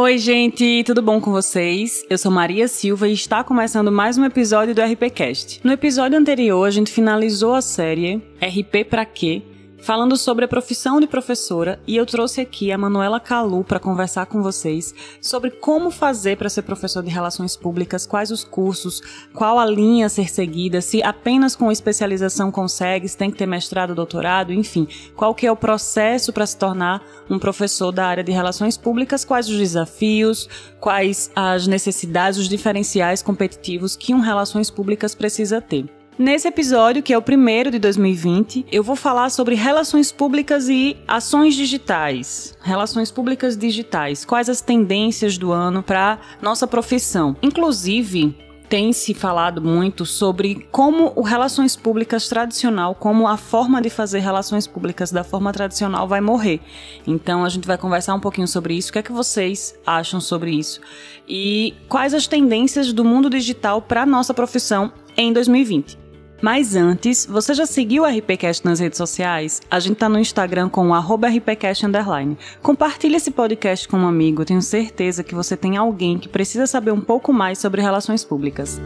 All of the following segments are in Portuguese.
Oi, gente, tudo bom com vocês? Eu sou Maria Silva e está começando mais um episódio do RPcast. No episódio anterior, a gente finalizou a série RP pra quê? Falando sobre a profissão de professora e eu trouxe aqui a Manuela Calu para conversar com vocês sobre como fazer para ser professor de relações públicas, quais os cursos, qual a linha a ser seguida, se apenas com especialização consegue, se tem que ter mestrado, doutorado, enfim, qual que é o processo para se tornar um professor da área de relações públicas, quais os desafios, quais as necessidades, os diferenciais competitivos que um relações públicas precisa ter. Nesse episódio, que é o primeiro de 2020, eu vou falar sobre relações públicas e ações digitais. Relações públicas digitais. Quais as tendências do ano para nossa profissão? Inclusive, tem se falado muito sobre como o relações públicas tradicional, como a forma de fazer relações públicas da forma tradicional vai morrer. Então a gente vai conversar um pouquinho sobre isso. O que é que vocês acham sobre isso? E quais as tendências do mundo digital para nossa profissão em 2020? Mas antes, você já seguiu o RPCast nas redes sociais? A gente tá no Instagram com o RPCast Underline. Compartilhe esse podcast com um amigo, tenho certeza que você tem alguém que precisa saber um pouco mais sobre relações públicas.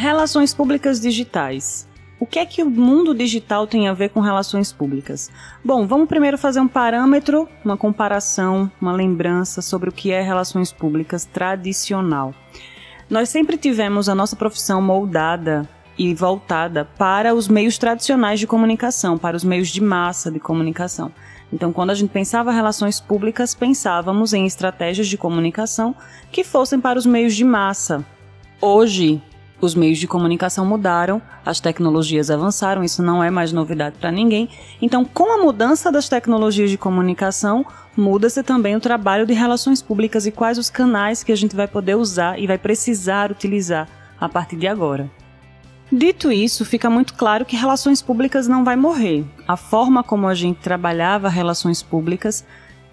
Relações públicas digitais. O que é que o mundo digital tem a ver com relações públicas? Bom, vamos primeiro fazer um parâmetro, uma comparação, uma lembrança sobre o que é relações públicas tradicional. Nós sempre tivemos a nossa profissão moldada e voltada para os meios tradicionais de comunicação, para os meios de massa de comunicação. Então, quando a gente pensava relações públicas, pensávamos em estratégias de comunicação que fossem para os meios de massa. Hoje, os meios de comunicação mudaram, as tecnologias avançaram, isso não é mais novidade para ninguém. Então, com a mudança das tecnologias de comunicação, muda-se também o trabalho de relações públicas e quais os canais que a gente vai poder usar e vai precisar utilizar a partir de agora. Dito isso, fica muito claro que relações públicas não vai morrer. A forma como a gente trabalhava relações públicas,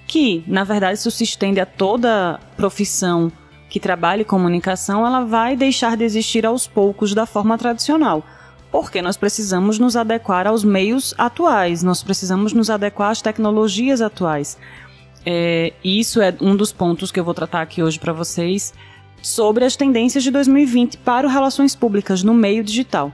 que na verdade isso se estende a toda profissão que trabalhe comunicação, ela vai deixar de existir aos poucos da forma tradicional. Porque nós precisamos nos adequar aos meios atuais, nós precisamos nos adequar às tecnologias atuais. É, isso é um dos pontos que eu vou tratar aqui hoje para vocês sobre as tendências de 2020 para relações públicas no meio digital.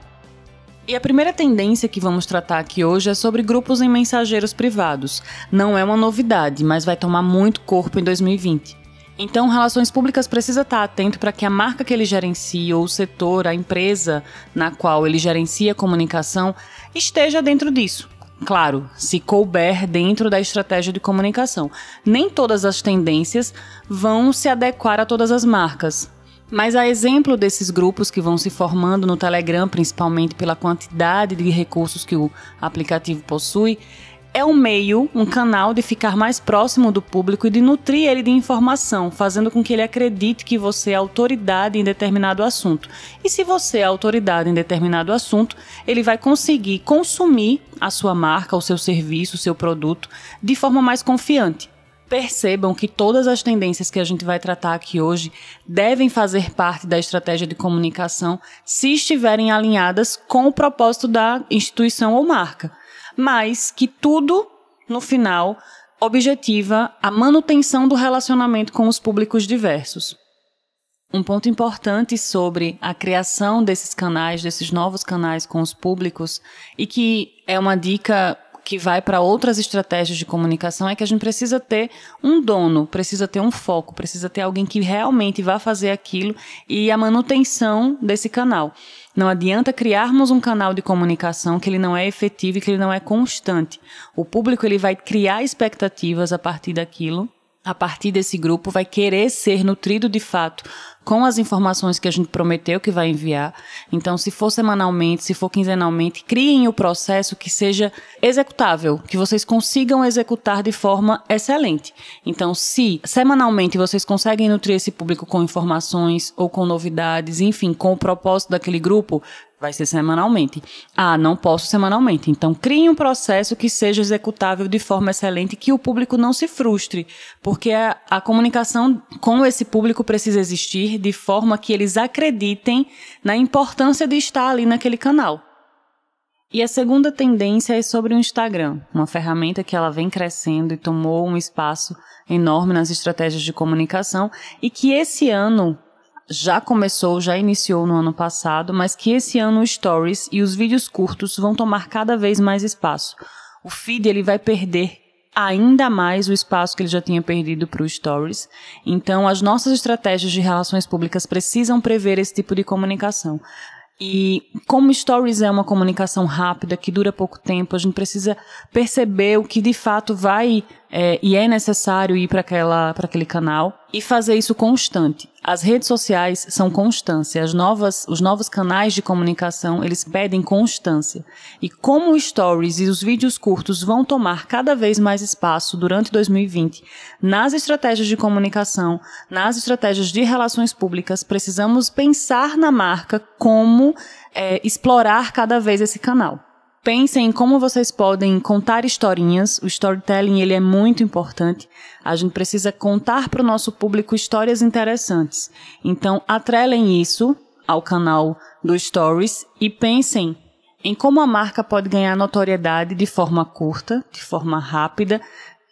E a primeira tendência que vamos tratar aqui hoje é sobre grupos em mensageiros privados. Não é uma novidade, mas vai tomar muito corpo em 2020. Então, relações públicas precisa estar atento para que a marca que ele gerencia, ou o setor, a empresa na qual ele gerencia a comunicação, esteja dentro disso. Claro, se couber dentro da estratégia de comunicação. Nem todas as tendências vão se adequar a todas as marcas. Mas a exemplo desses grupos que vão se formando no Telegram, principalmente pela quantidade de recursos que o aplicativo possui, é um meio, um canal de ficar mais próximo do público e de nutrir ele de informação, fazendo com que ele acredite que você é autoridade em determinado assunto. E se você é autoridade em determinado assunto, ele vai conseguir consumir a sua marca, o seu serviço, o seu produto de forma mais confiante. Percebam que todas as tendências que a gente vai tratar aqui hoje devem fazer parte da estratégia de comunicação se estiverem alinhadas com o propósito da instituição ou marca mas que tudo, no final, objetiva a manutenção do relacionamento com os públicos diversos. Um ponto importante sobre a criação desses canais, desses novos canais com os públicos, e que é uma dica que vai para outras estratégias de comunicação é que a gente precisa ter um dono, precisa ter um foco, precisa ter alguém que realmente vá fazer aquilo e a manutenção desse canal. Não adianta criarmos um canal de comunicação que ele não é efetivo e que ele não é constante. O público ele vai criar expectativas a partir daquilo a partir desse grupo vai querer ser nutrido de fato com as informações que a gente prometeu que vai enviar. Então, se for semanalmente, se for quinzenalmente, criem o processo que seja executável, que vocês consigam executar de forma excelente. Então, se semanalmente vocês conseguem nutrir esse público com informações ou com novidades, enfim, com o propósito daquele grupo, vai ser semanalmente. Ah, não posso semanalmente. Então, crie um processo que seja executável de forma excelente, que o público não se frustre, porque a, a comunicação com esse público precisa existir de forma que eles acreditem na importância de estar ali naquele canal. E a segunda tendência é sobre o Instagram, uma ferramenta que ela vem crescendo e tomou um espaço enorme nas estratégias de comunicação e que esse ano já começou, já iniciou no ano passado, mas que esse ano o Stories e os vídeos curtos vão tomar cada vez mais espaço. O feed ele vai perder ainda mais o espaço que ele já tinha perdido para o Stories. Então, as nossas estratégias de relações públicas precisam prever esse tipo de comunicação. E como Stories é uma comunicação rápida, que dura pouco tempo, a gente precisa perceber o que de fato vai é, e é necessário ir para aquele canal e fazer isso constante. As redes sociais são constância, as novas, os novos canais de comunicação, eles pedem constância. E como o Stories e os vídeos curtos vão tomar cada vez mais espaço durante 2020 nas estratégias de comunicação, nas estratégias de relações públicas, precisamos pensar na marca como é, explorar cada vez esse canal. Pensem em como vocês podem contar historinhas. O storytelling ele é muito importante. A gente precisa contar para o nosso público histórias interessantes. Então, atrelem isso ao canal do Stories e pensem em como a marca pode ganhar notoriedade de forma curta, de forma rápida.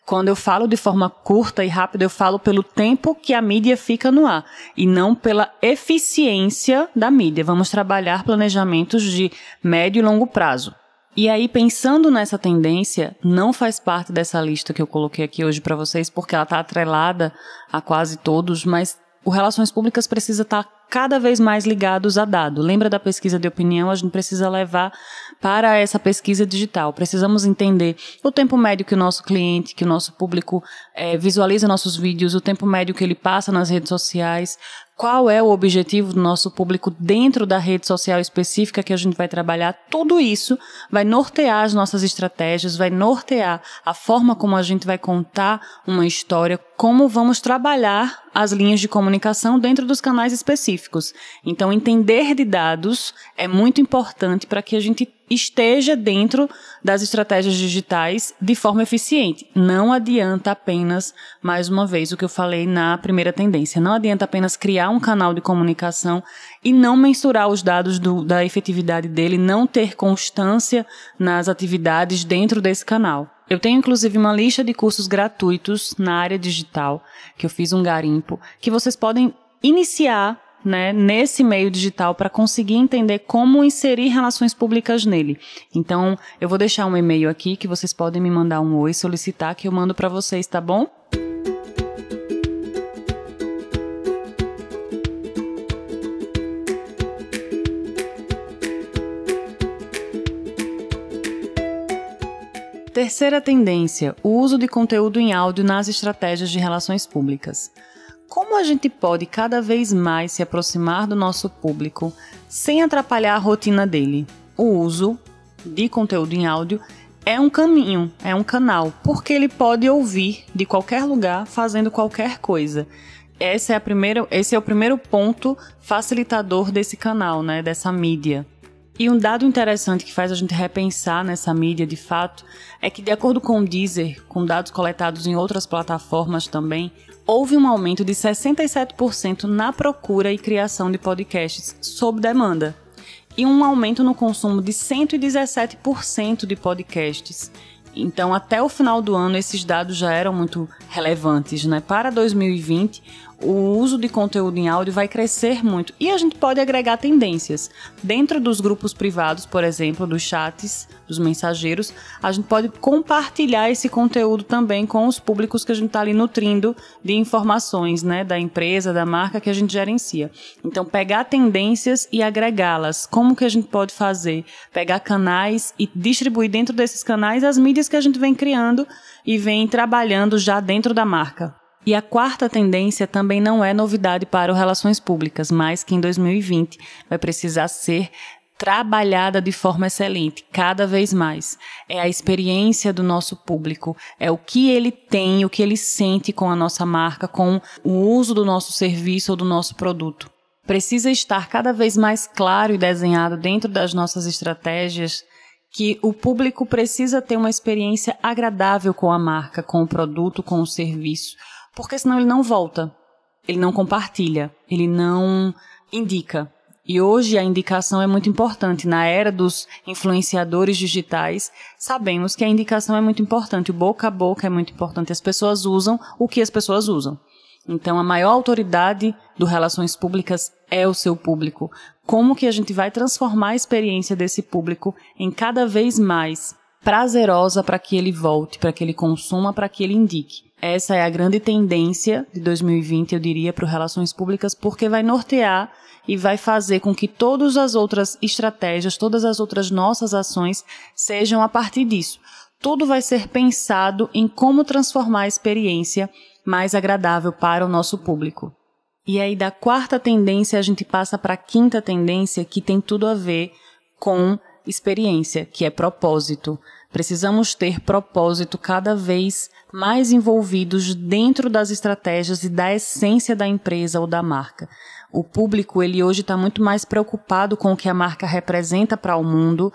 Quando eu falo de forma curta e rápida, eu falo pelo tempo que a mídia fica no ar e não pela eficiência da mídia. Vamos trabalhar planejamentos de médio e longo prazo. E aí, pensando nessa tendência, não faz parte dessa lista que eu coloquei aqui hoje para vocês, porque ela está atrelada a quase todos, mas o Relações Públicas precisa estar tá cada vez mais ligados a dado. Lembra da pesquisa de opinião? A gente precisa levar para essa pesquisa digital. Precisamos entender o tempo médio que o nosso cliente, que o nosso público é, visualiza nossos vídeos, o tempo médio que ele passa nas redes sociais, qual é o objetivo do nosso público dentro da rede social específica que a gente vai trabalhar, tudo isso vai nortear as nossas estratégias, vai nortear a forma como a gente vai contar uma história, como vamos trabalhar as linhas de comunicação dentro dos canais específicos. Então, entender de dados é muito importante para que a gente esteja dentro das estratégias digitais de forma eficiente. Não adianta apenas, mais uma vez, o que eu falei na primeira tendência, não adianta apenas criar um canal de comunicação e não mensurar os dados do, da efetividade dele, não ter constância nas atividades dentro desse canal. Eu tenho inclusive uma lista de cursos gratuitos na área digital, que eu fiz um garimpo, que vocês podem iniciar né, nesse meio digital para conseguir entender como inserir relações públicas nele. Então, eu vou deixar um e-mail aqui que vocês podem me mandar um oi, solicitar que eu mando para vocês, tá bom? Terceira tendência: o uso de conteúdo em áudio nas estratégias de relações públicas. Como a gente pode cada vez mais se aproximar do nosso público sem atrapalhar a rotina dele? O uso de conteúdo em áudio é um caminho, é um canal, porque ele pode ouvir de qualquer lugar fazendo qualquer coisa. Essa é a primeira, esse é o primeiro ponto facilitador desse canal, né, dessa mídia. E um dado interessante que faz a gente repensar nessa mídia de fato é que, de acordo com o Deezer, com dados coletados em outras plataformas também, houve um aumento de 67% na procura e criação de podcasts sob demanda e um aumento no consumo de 117% de podcasts. Então, até o final do ano, esses dados já eram muito relevantes. Né? Para 2020, o uso de conteúdo em áudio vai crescer muito e a gente pode agregar tendências. Dentro dos grupos privados, por exemplo, dos chats, dos mensageiros, a gente pode compartilhar esse conteúdo também com os públicos que a gente está ali nutrindo de informações, né, da empresa, da marca que a gente gerencia. Então, pegar tendências e agregá-las. Como que a gente pode fazer? Pegar canais e distribuir dentro desses canais as mídias que a gente vem criando e vem trabalhando já dentro da marca. E a quarta tendência também não é novidade para o Relações Públicas, mas que em 2020 vai precisar ser trabalhada de forma excelente, cada vez mais. É a experiência do nosso público, é o que ele tem, o que ele sente com a nossa marca, com o uso do nosso serviço ou do nosso produto. Precisa estar cada vez mais claro e desenhado dentro das nossas estratégias que o público precisa ter uma experiência agradável com a marca, com o produto, com o serviço porque senão ele não volta, ele não compartilha, ele não indica. E hoje a indicação é muito importante. Na era dos influenciadores digitais, sabemos que a indicação é muito importante. O boca a boca é muito importante. As pessoas usam o que as pessoas usam. Então, a maior autoridade do relações públicas é o seu público. Como que a gente vai transformar a experiência desse público em cada vez mais prazerosa para que ele volte, para que ele consuma, para que ele indique. Essa é a grande tendência de 2020, eu diria, para relações públicas, porque vai nortear e vai fazer com que todas as outras estratégias, todas as outras nossas ações sejam a partir disso. Tudo vai ser pensado em como transformar a experiência mais agradável para o nosso público. E aí, da quarta tendência, a gente passa para a quinta tendência, que tem tudo a ver com experiência, que é propósito. Precisamos ter propósito cada vez mais envolvidos dentro das estratégias e da essência da empresa ou da marca. O público, ele hoje está muito mais preocupado com o que a marca representa para o mundo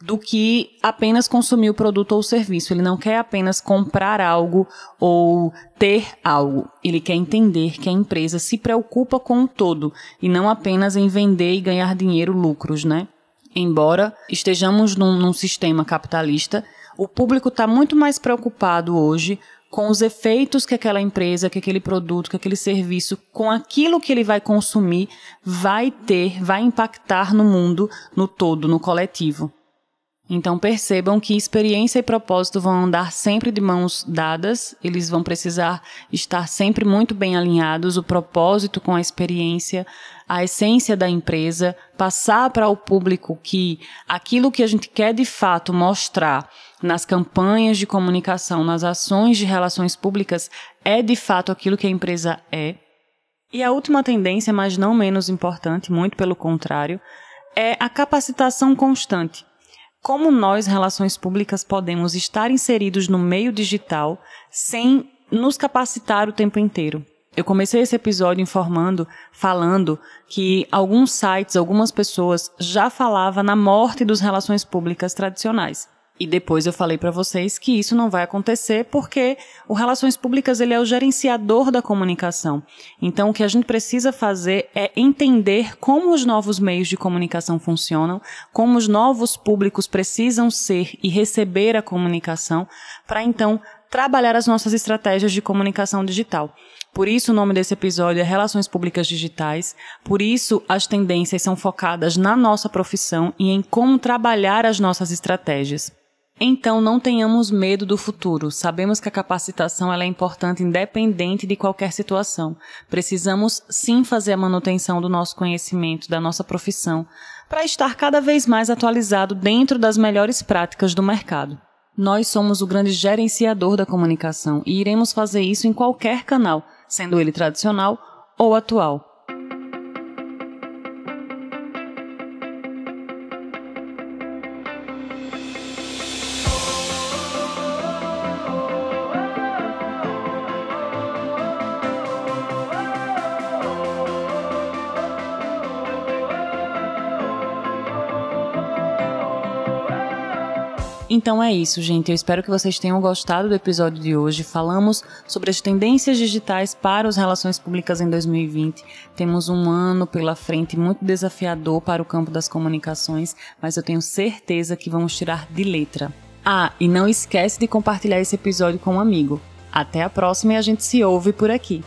do que apenas consumir o produto ou o serviço. Ele não quer apenas comprar algo ou ter algo. Ele quer entender que a empresa se preocupa com o todo e não apenas em vender e ganhar dinheiro, lucros, né? Embora estejamos num, num sistema capitalista, o público está muito mais preocupado hoje com os efeitos que aquela empresa, que aquele produto, que aquele serviço, com aquilo que ele vai consumir, vai ter, vai impactar no mundo, no todo, no coletivo. Então percebam que experiência e propósito vão andar sempre de mãos dadas, eles vão precisar estar sempre muito bem alinhados, o propósito com a experiência, a essência da empresa, passar para o público que aquilo que a gente quer de fato mostrar nas campanhas de comunicação, nas ações de relações públicas, é de fato aquilo que a empresa é. E a última tendência, mas não menos importante, muito pelo contrário, é a capacitação constante. Como nós, relações públicas, podemos estar inseridos no meio digital sem nos capacitar o tempo inteiro? Eu comecei esse episódio informando, falando que alguns sites, algumas pessoas já falavam na morte dos relações públicas tradicionais. E depois eu falei para vocês que isso não vai acontecer porque o Relações Públicas ele é o gerenciador da comunicação. Então o que a gente precisa fazer é entender como os novos meios de comunicação funcionam, como os novos públicos precisam ser e receber a comunicação, para então trabalhar as nossas estratégias de comunicação digital. Por isso o nome desse episódio é Relações Públicas Digitais. Por isso as tendências são focadas na nossa profissão e em como trabalhar as nossas estratégias. Então não tenhamos medo do futuro. Sabemos que a capacitação é importante independente de qualquer situação. Precisamos sim fazer a manutenção do nosso conhecimento, da nossa profissão, para estar cada vez mais atualizado dentro das melhores práticas do mercado. Nós somos o grande gerenciador da comunicação e iremos fazer isso em qualquer canal, sendo ele tradicional ou atual. Então é isso, gente. Eu espero que vocês tenham gostado do episódio de hoje. Falamos sobre as tendências digitais para as relações públicas em 2020. Temos um ano pela frente muito desafiador para o campo das comunicações, mas eu tenho certeza que vamos tirar de letra. Ah, e não esquece de compartilhar esse episódio com um amigo. Até a próxima e a gente se ouve por aqui.